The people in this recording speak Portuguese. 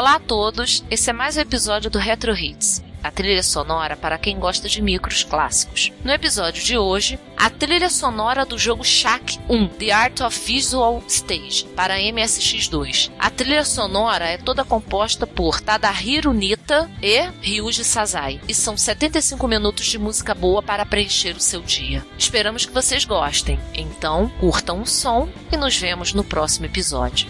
Olá a todos, esse é mais um episódio do Retro Hits a trilha sonora para quem gosta de micros clássicos. No episódio de hoje, a trilha sonora do jogo Shaq 1, The Art of Visual Stage, para MSX2. A trilha sonora é toda composta por Tadahiro Nita e Ryuji Sazai, e são 75 minutos de música boa para preencher o seu dia. Esperamos que vocês gostem. Então, curtam o som e nos vemos no próximo episódio.